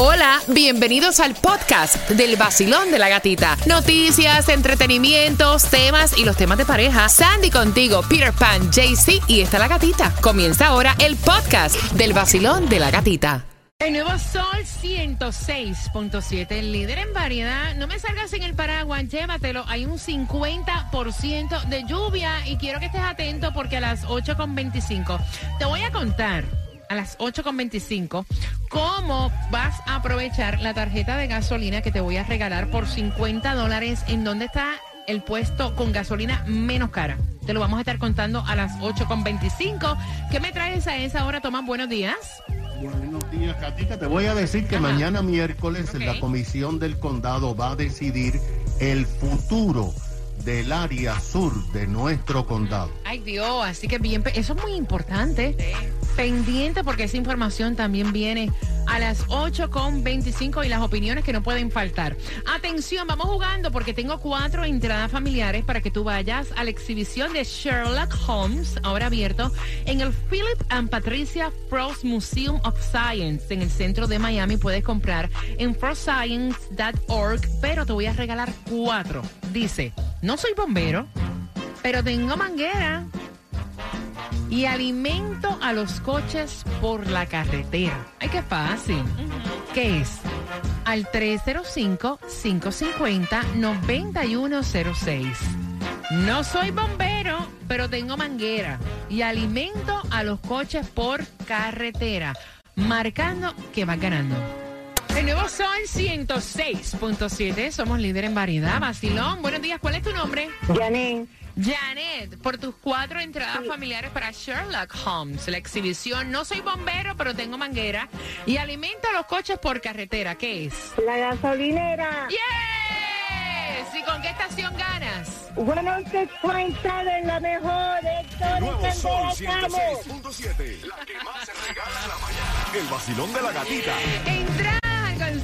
Hola, bienvenidos al podcast del vacilón de la gatita. Noticias, entretenimientos, temas y los temas de pareja. Sandy contigo, Peter Pan, JC y está la gatita. Comienza ahora el podcast del vacilón de la gatita. El nuevo Sol 106.7, el líder en variedad. No me salgas sin el paraguas, llévatelo. Hay un 50% de lluvia y quiero que estés atento porque a las 8.25 te voy a contar a las 8.25 cómo vas a aprovechar la tarjeta de gasolina que te voy a regalar por 50 dólares. ¿En dónde está el puesto con gasolina menos cara? Te lo vamos a estar contando a las 8.25. ¿Qué me traes a esa hora, Tomás? Buenos días. Buenos días, Katica. Te voy a decir que Ajá. mañana miércoles la comisión del condado va a decidir el futuro del área sur de nuestro condado. Ay Dios, así que bien, eso es muy importante. Pendiente porque esa información también viene a las 8.25 y las opiniones que no pueden faltar. Atención, vamos jugando porque tengo cuatro entradas familiares para que tú vayas a la exhibición de Sherlock Holmes, ahora abierto, en el Philip and Patricia Frost Museum of Science en el centro de Miami. Puedes comprar en frostscience.org, pero te voy a regalar cuatro. Dice, no soy bombero, pero tengo manguera y alimento a los coches por la carretera. Ay, qué fácil. ¿Qué es? Al 305-550-9106. No soy bombero, pero tengo manguera y alimento a los coches por carretera, marcando que vas ganando. El nuevo Sol 106.7, somos líder en variedad. Vacilón, buenos días, ¿cuál es tu nombre? Janine, Janet, por tus cuatro entradas familiares para Sherlock Holmes, la exhibición No soy bombero, pero tengo manguera y alimento a los coches por carretera. ¿Qué es? la gasolinera. ¡Yes! ¿Y con qué estación ganas? Bueno, se cuenta de la mejor. Héctor Nuevo Sol Candela Camo. 106.7. La que más se regala en la mañana. El vacilón de la gatita. Entrada al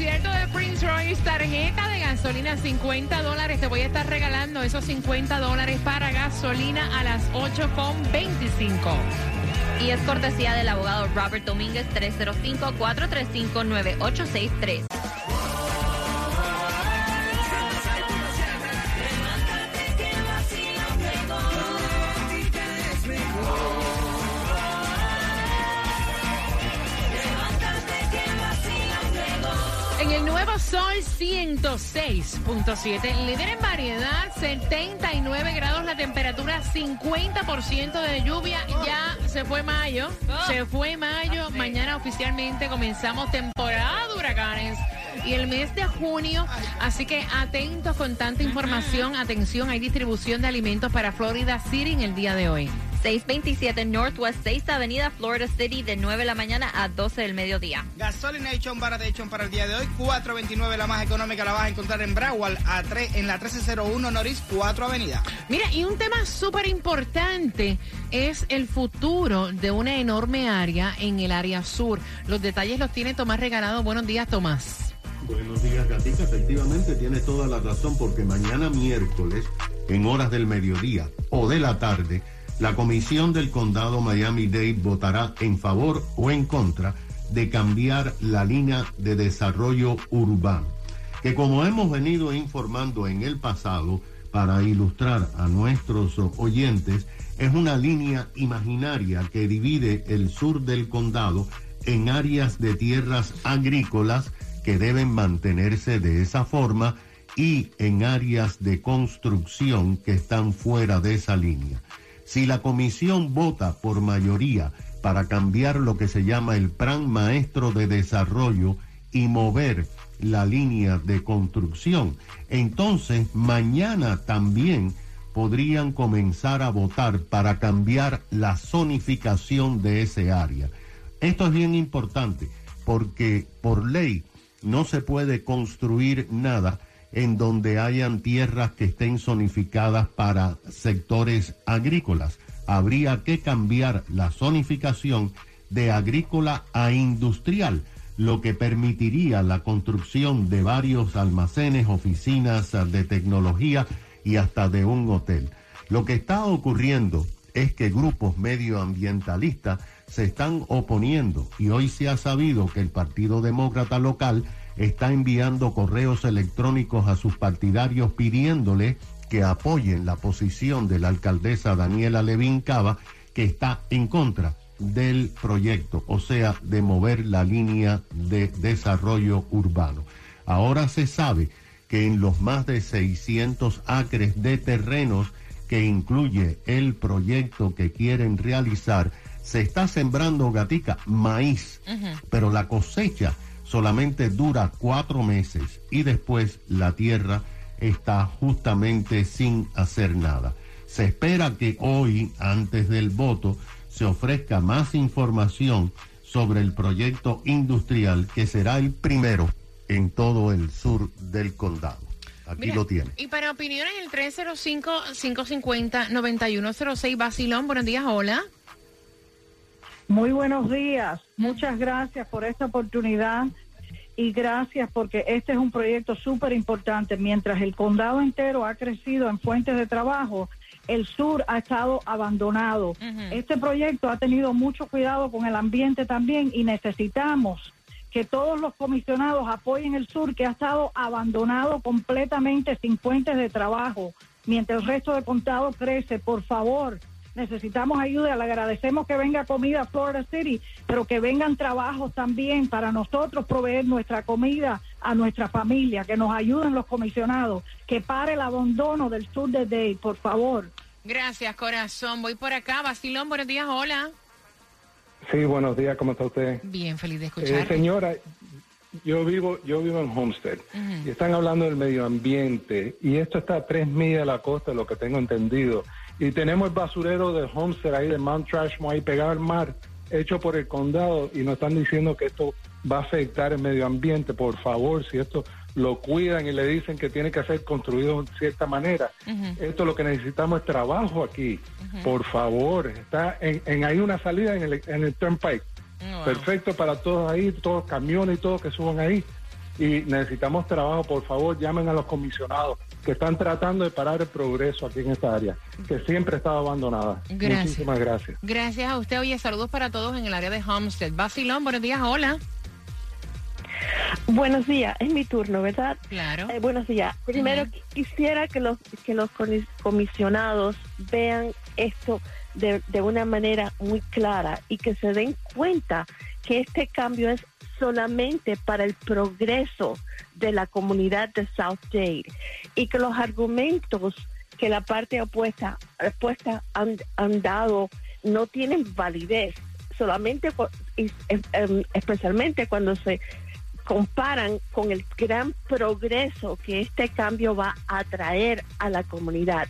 concierto de Prince Royce, tarjeta de gasolina 50 dólares. Te voy a estar regalando esos 50 dólares para gasolina a las 8.25. Y es cortesía del abogado Robert Domínguez 305 435 9863. Sol 106.7, líder en variedad, 79 grados la temperatura, 50% de lluvia, ya se fue mayo, se fue mayo, mañana oficialmente comenzamos temporada de huracanes y el mes de junio, así que atentos con tanta información, atención, hay distribución de alimentos para Florida City en el día de hoy. 627 Northwest 6 Avenida, Florida City, de 9 de la mañana a 12 del mediodía. Gasolination Baratation para el día de hoy, 429 la más económica la vas a encontrar en Broward, a 3, en la 1301 Norris 4 Avenida. Mira, y un tema súper importante es el futuro de una enorme área en el área sur. Los detalles los tiene Tomás Regalado. Buenos días, Tomás. Buenos días, Gatica. Efectivamente, tienes toda la razón porque mañana miércoles, en horas del mediodía o de la tarde, la comisión del condado Miami-Dade votará en favor o en contra de cambiar la línea de desarrollo urbano, que como hemos venido informando en el pasado, para ilustrar a nuestros oyentes, es una línea imaginaria que divide el sur del condado en áreas de tierras agrícolas que deben mantenerse de esa forma y en áreas de construcción que están fuera de esa línea. Si la comisión vota por mayoría para cambiar lo que se llama el plan maestro de desarrollo y mover la línea de construcción, entonces mañana también podrían comenzar a votar para cambiar la zonificación de ese área. Esto es bien importante porque por ley no se puede construir nada en donde hayan tierras que estén zonificadas para sectores agrícolas. Habría que cambiar la zonificación de agrícola a industrial, lo que permitiría la construcción de varios almacenes, oficinas de tecnología y hasta de un hotel. Lo que está ocurriendo es que grupos medioambientalistas se están oponiendo y hoy se ha sabido que el Partido Demócrata local está enviando correos electrónicos a sus partidarios pidiéndole que apoyen la posición de la alcaldesa Daniela Levin Cava, que está en contra del proyecto, o sea, de mover la línea de desarrollo urbano. Ahora se sabe que en los más de 600 acres de terrenos que incluye el proyecto que quieren realizar, se está sembrando gatica, maíz, pero la cosecha solamente dura cuatro meses y después la tierra está justamente sin hacer nada. Se espera que hoy, antes del voto, se ofrezca más información sobre el proyecto industrial que será el primero en todo el sur del condado. Aquí Mira, lo tiene. Y para opiniones, el 305-550-9106, Basilón, buenos días, hola. Muy buenos días. Muchas gracias por esta oportunidad y gracias porque este es un proyecto súper importante. Mientras el condado entero ha crecido en fuentes de trabajo, el sur ha estado abandonado. Este proyecto ha tenido mucho cuidado con el ambiente también y necesitamos que todos los comisionados apoyen el sur que ha estado abandonado completamente sin fuentes de trabajo. Mientras el resto del condado crece, por favor, necesitamos ayuda. Le agradecemos que venga comida a Florida City, pero que vengan trabajos también para nosotros proveer nuestra comida a nuestra familia, que nos ayuden los comisionados, que pare el abandono del sur de Day, por favor. Gracias, corazón. Voy por acá. Basilón, buenos días, hola. Sí, buenos días, ¿cómo está usted? Bien, feliz de Eh, escuchar. señora, yo vivo, yo vivo en Homestead y están hablando del medio ambiente y esto está a tres millas de la costa, lo que tengo entendido. Y tenemos el basurero de Homestead ahí, de Mount Trashmore, ahí pegado al mar, hecho por el condado y nos están diciendo que esto va a afectar el medio ambiente. Por favor, si esto lo cuidan y le dicen que tiene que ser construido de cierta manera. Esto lo que necesitamos es trabajo aquí. Por favor, está en, en ahí una salida en el, en el Turnpike. Wow. Perfecto para todos ahí, todos los camiones y todos que suban ahí. Y necesitamos trabajo, por favor, llamen a los comisionados que están tratando de parar el progreso aquí en esta área, que siempre ha estado abandonada. Gracias. Muchísimas gracias. Gracias a usted. Oye, saludos para todos en el área de Homestead. Basilón, buenos días, hola. Buenos días, es mi turno, ¿verdad? Claro. Eh, buenos días. Primero Ujú. qui- quisiera que los que los comis- comisionados vean esto de, de una manera muy clara y que se den cuenta que este cambio es solamente para el progreso de la comunidad de South Dade y que los argumentos que la parte opuesta, opuesta han, han dado no tienen validez solamente em- em, especialmente cuando se comparan con el gran progreso que este cambio va a traer a la comunidad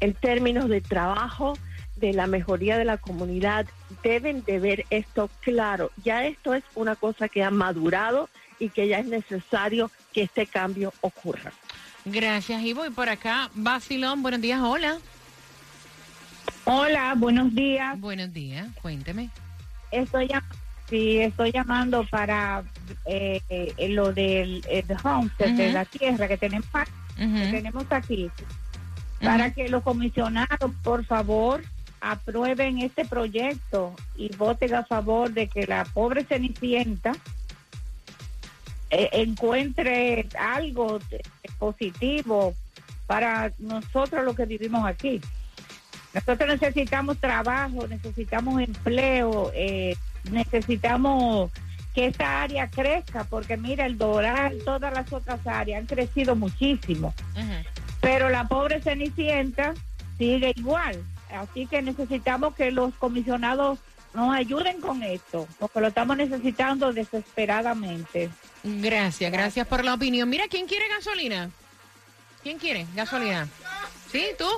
en términos de trabajo, de la mejoría de la comunidad, deben de ver esto claro. Ya esto es una cosa que ha madurado y que ya es necesario que este cambio ocurra. Gracias. Y voy por acá. Basilón, buenos días, hola. Hola, buenos días. Buenos días, cuénteme. Estoy, sí, estoy llamando para eh, eh, lo del eh, the homestead, de Ujú. la tierra que tenemos, aquí- que tenemos aquí. Para que los comisionados, por favor, aprueben este proyecto y voten a favor de que la pobre Cenicienta eh, encuentre algo positivo para nosotros los que vivimos aquí. Nosotros necesitamos trabajo, necesitamos empleo, eh, necesitamos que esta área crezca, porque mira, el Doral, todas las otras áreas han crecido muchísimo, pero la pobre Cenicienta sigue igual. Así que necesitamos que los comisionados nos ayuden con esto, porque lo estamos necesitando desesperadamente. Gracias, gracias por la opinión. Mira, ¿quién quiere gasolina? ¿Quién quiere gasolina? ¿Sí? ¿Tú?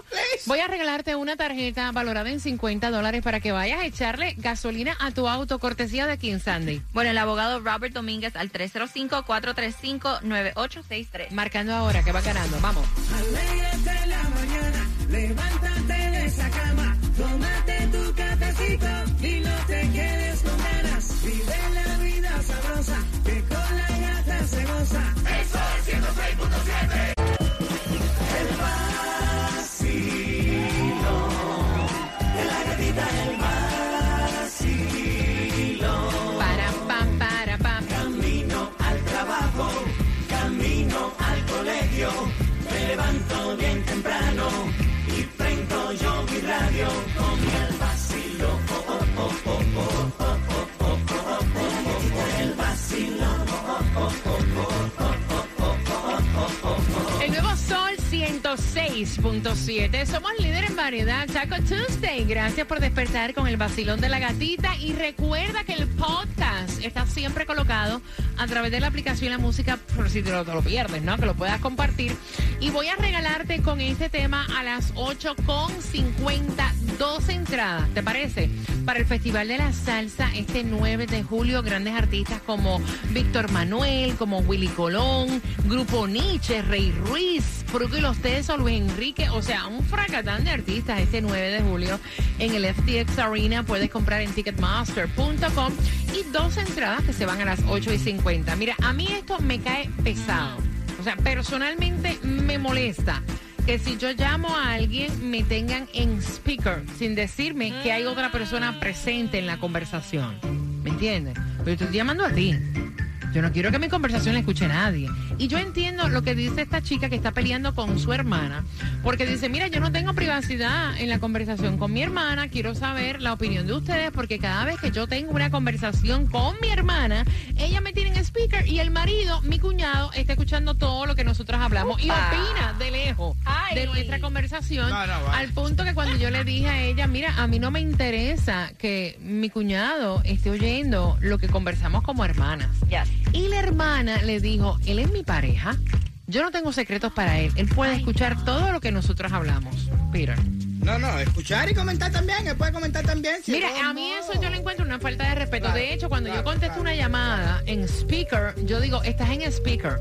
Voy a regalarte una tarjeta valorada en 50 dólares para que vayas a echarle gasolina a tu auto, cortesía de aquí en Sandy. Bueno, el abogado Robert Domínguez al 305-435-9863. Marcando ahora que va ganando. Vamos. Alégrate la mañana, esa cama, tómate tu cafecito y no te quedes con ganas. Vive la vida sabrosa, que con la gata se goza. Eso es 106.7. Somos líder en variedad. Taco Tuesday. Gracias por despertar con el vacilón de la gatita. Y recuerda que el podcast está siempre colocado a través de la aplicación La Música, por si te lo, te lo pierdes, ¿no? Que lo puedas compartir. Y voy a regalarte con este tema a las 8.50 dos entradas, ¿te parece? Para el Festival de la Salsa este 9 de julio, grandes artistas como Víctor Manuel, como Willy Colón, Grupo Nietzsche, Rey Ruiz, Fruco y los Tesos, Luis Enrique, o sea, un fracatán de artistas este 9 de julio en el FTX Arena. Puedes comprar en ticketmaster.com y dos entradas que se van a las 8 y 50. Mira, a mí esto me cae pesado. O sea, personalmente me molesta que si yo llamo a alguien me tengan en speaker sin decirme que hay otra persona presente en la conversación. ¿Me entiendes? Pero estoy llamando a ti. Yo no quiero que mi conversación la escuche nadie. Y yo entiendo lo que dice esta chica que está peleando con su hermana, porque dice, mira, yo no tengo privacidad en la conversación con mi hermana, quiero saber la opinión de ustedes, porque cada vez que yo tengo una conversación con mi hermana, ella me tiene en speaker y el marido, mi cuñado, está escuchando todo lo que nosotros hablamos y opina de lejos de nuestra conversación, No, no, vale. al punto que cuando yo le dije a ella, mira, a mí no me interesa que mi cuñado esté oyendo lo que conversamos como hermanas. Y la hermana le dijo, él es mi pareja, yo no tengo secretos para él, él puede escuchar todo lo que nosotros hablamos. Peter. No, no, escuchar y comentar también. Él puede comentar también. si Mira, no, a mí eso yo le encuentro una falta de respeto. Claro, de hecho, cuando yo contesto claro. una llamada en speaker, yo digo, estás en speaker.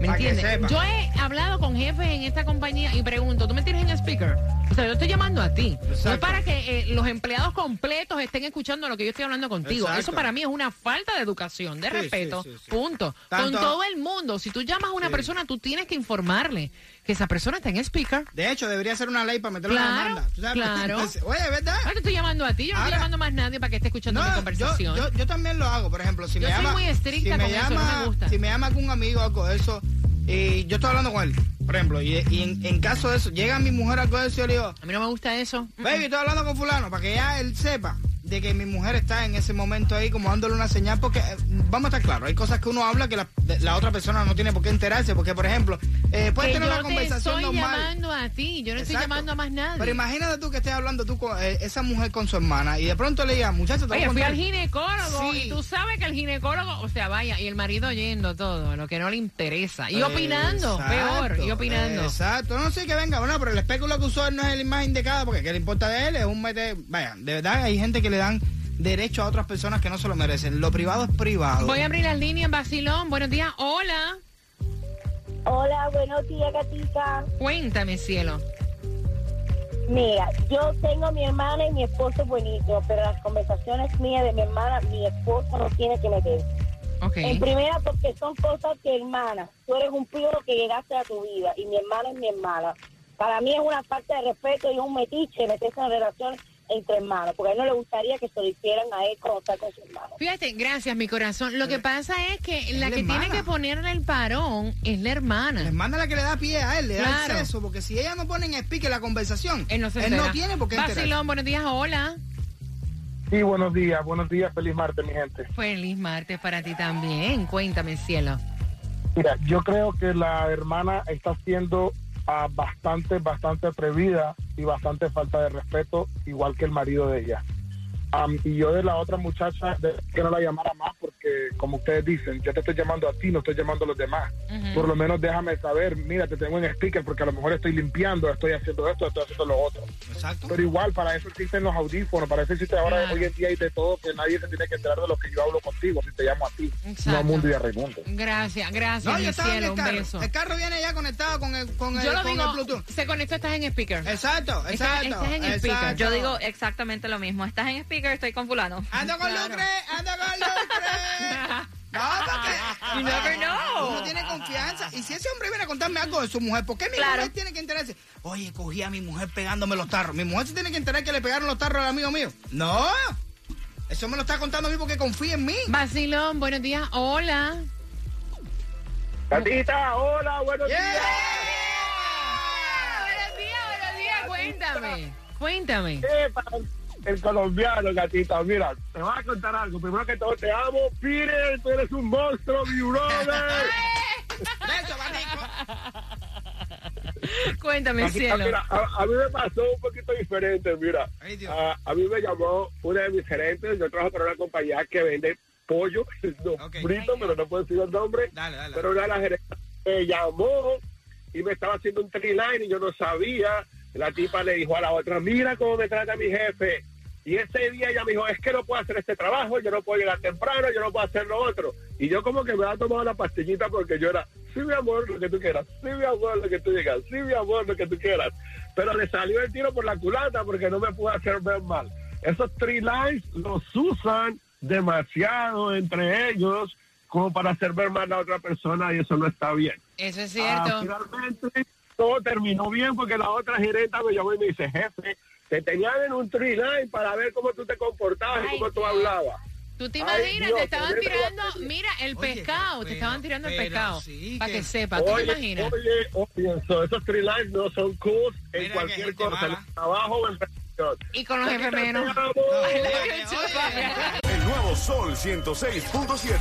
¿Me entiendes? Yo he hablado con jefes en esta compañía y pregunto, ¿tú me tienes en speaker? O sea, yo estoy llamando a ti. No es para que eh, los empleados completos estén escuchando lo que yo estoy hablando contigo. Exacto. Eso para mí es una falta de educación, de Sí, respeto. sí, sí, sí. Punto. Tanto- Con todo el mundo. Si tú llamas a una persona, tú tienes que informarle que esa persona está en speaker. De hecho, debería ser una ley para meterlo en la demanda. ¿Tú sabes? claro. Oye, ¿verdad? Ahora te estoy llamando a ti, yo no estoy llamando más nadie para que esté escuchando mi yo, conversación. yo, yo también lo hago, por ejemplo, si Yo me soy llama, muy estricta si me con eso, no llama, me gusta. si me llama algún amigo o algo de eso, y yo estoy hablando con él, por ejemplo, y, y en, en caso de eso, llega mi mujer algo de eso, yo le digo, A mí no me gusta eso. baby, estoy hablando con fulano, para que ya él sepa de que mi mujer está en ese momento ahí como dándole una señal, porque eh, vamos a estar claros, hay cosas que uno habla que la, de- la otra persona no tiene por qué enterarse, porque por ejemplo, eh, puedes que tener yo una te conversación estoy normal. llamando a ti, yo no estoy llamando a más nadie. Pero imagínate tú que estés hablando tú con eh, esa mujer con su hermana y de pronto le digas, muchacho, te voy a fui contar". al ginecólogo Sí. y tú sabes que el ginecólogo, o sea, vaya, y el marido oyendo todo, lo que no le interesa. Y opinando, Exacto, peor, y opinando. Exacto, no sé que venga, bueno, pero el especulo que usó él no es el más indicado porque qué le importa de él, es un mete. Vaya, de verdad hay gente que le dan derecho a otras personas que no se lo merecen. Lo privado es privado. Voy a abrir las líneas en Basilón. Buenos días, hola. Hola, buenos días, gatita. Cuéntame, cielo. Mira, yo tengo a mi hermana y mi esposo buenísimo, pero las conversaciones mías de mi hermana, mi esposo no tiene que meter. Ok. En primera, porque son cosas que, hermana, tú eres un pío que llegaste a tu vida y mi hermana es mi hermana. Para mí es una falta de respeto y un metiche meterse en relaciones entre hermanos, porque a él no le gustaría que se lo hicieran a él cuando está con su hermano. Fíjate, gracias, mi corazón. Lo que pasa es que la la que tiene hermana. que ponerle el parón es la hermana. Les manda la que le da pie a él, le da acceso, porque si ella no pone en speaker la conversación, Él no se él no tiene por qué enterarse. Basilón, buenos días, hola. Sí, buenos días, buenos días, feliz martes, mi gente. Feliz martes para ti también. Cuéntame, cielo. Mira, yo creo que la hermana está siendo ah, bastante, bastante atrevida y bastante falta de respeto, igual que el marido de ella. Am, y yo de la otra muchacha, de que no la llamara más, como ustedes dicen, yo te estoy llamando a ti, no estoy llamando a los demás. Por lo menos déjame saber, mira, te tengo en sticker, porque a lo mejor estoy limpiando, estoy haciendo esto, estoy haciendo lo otro. Exacto. Pero igual, para eso existen los audífonos, para eso existe ahora, Claro. hoy en día hay de todo, que nadie se tiene que enterar de lo que yo hablo contigo, si te llamo a ti, Exacto. no a Mundo y a Raimundo. Gracias, gracias, No, yo estaba en cielo. el Un carro. beso. El carro viene ya conectado con el, con el, Yo lo con digo, el Bluetooth. se conectó, estás en speaker. Exacto, exacto. estás en speaker. Yo digo exactamente lo mismo. Estás en speaker, estoy con fulano. Ando con Claro. Lucre, ando con Lucre. No, porque You never know. Uno tiene confianza. Y si ese hombre viene a contarme algo de su mujer, ¿por qué mi Claro. mujer tiene que enterarse? Oye, cogí a mi mujer pegándome los tarros. Mi mujer se tiene que enterar que le pegaron los tarros al amigo mío. No. Eso me lo está contando a mí porque confía en mí. Basilón, buenos días, hola. Gatita, hola, buenos Yeah. días. Buenos días, buenos días, cuéntame. Cuéntame. Eh, para, el colombiano, gatita. Mira, te voy a contar algo. Primero que todo, te amo, Peter. Tú eres un monstruo, mi brother. Cuéntame, Gatita, cielo. mira, a, a mí me pasó un poquito diferente. Mira, a, a mí me llamó una de mis gerentes. Yo trabajo para una compañía que vende pollo, no frito, pero no puedo decir el nombre. Pero una de las gerentes me llamó y me estaba haciendo un tree line y yo no sabía. La tipa le dijo a la otra, mira cómo me trata mi jefe. Y ese día ella me dijo, es que no puedo hacer este trabajo, yo no puedo llegar temprano, yo no puedo hacer lo otro. Y yo como que me había tomado la pastillita porque yo era, sí mi amor, lo que tú quieras, sí mi amor, lo que tú digas, sí mi amor, lo que tú quieras. Pero le salió el tiro por la culata porque no me pudo hacer ver mal. Esos three lines los usan demasiado entre ellos como para hacer ver mal a otra persona y eso no está bien. Eso es Ah, cierto. finalmente todo terminó bien porque la otra gerenta me llamó y me dice, jefe, te tenían en un tree line para ver cómo tú te comportabas y cómo tú hablabas. ¿Tú te Ay, imaginas? Dios, te estaban mira, tirando, mira, el pescado, te estaban tirando el pescado. sí para que- que sepa, ¿tú te imaginas? Oye, oye, so, esos tree lines no son cool en cualquier cosa, en el trabajo o en televisión. Y con los jefes menos. El nuevo Sol 106.7.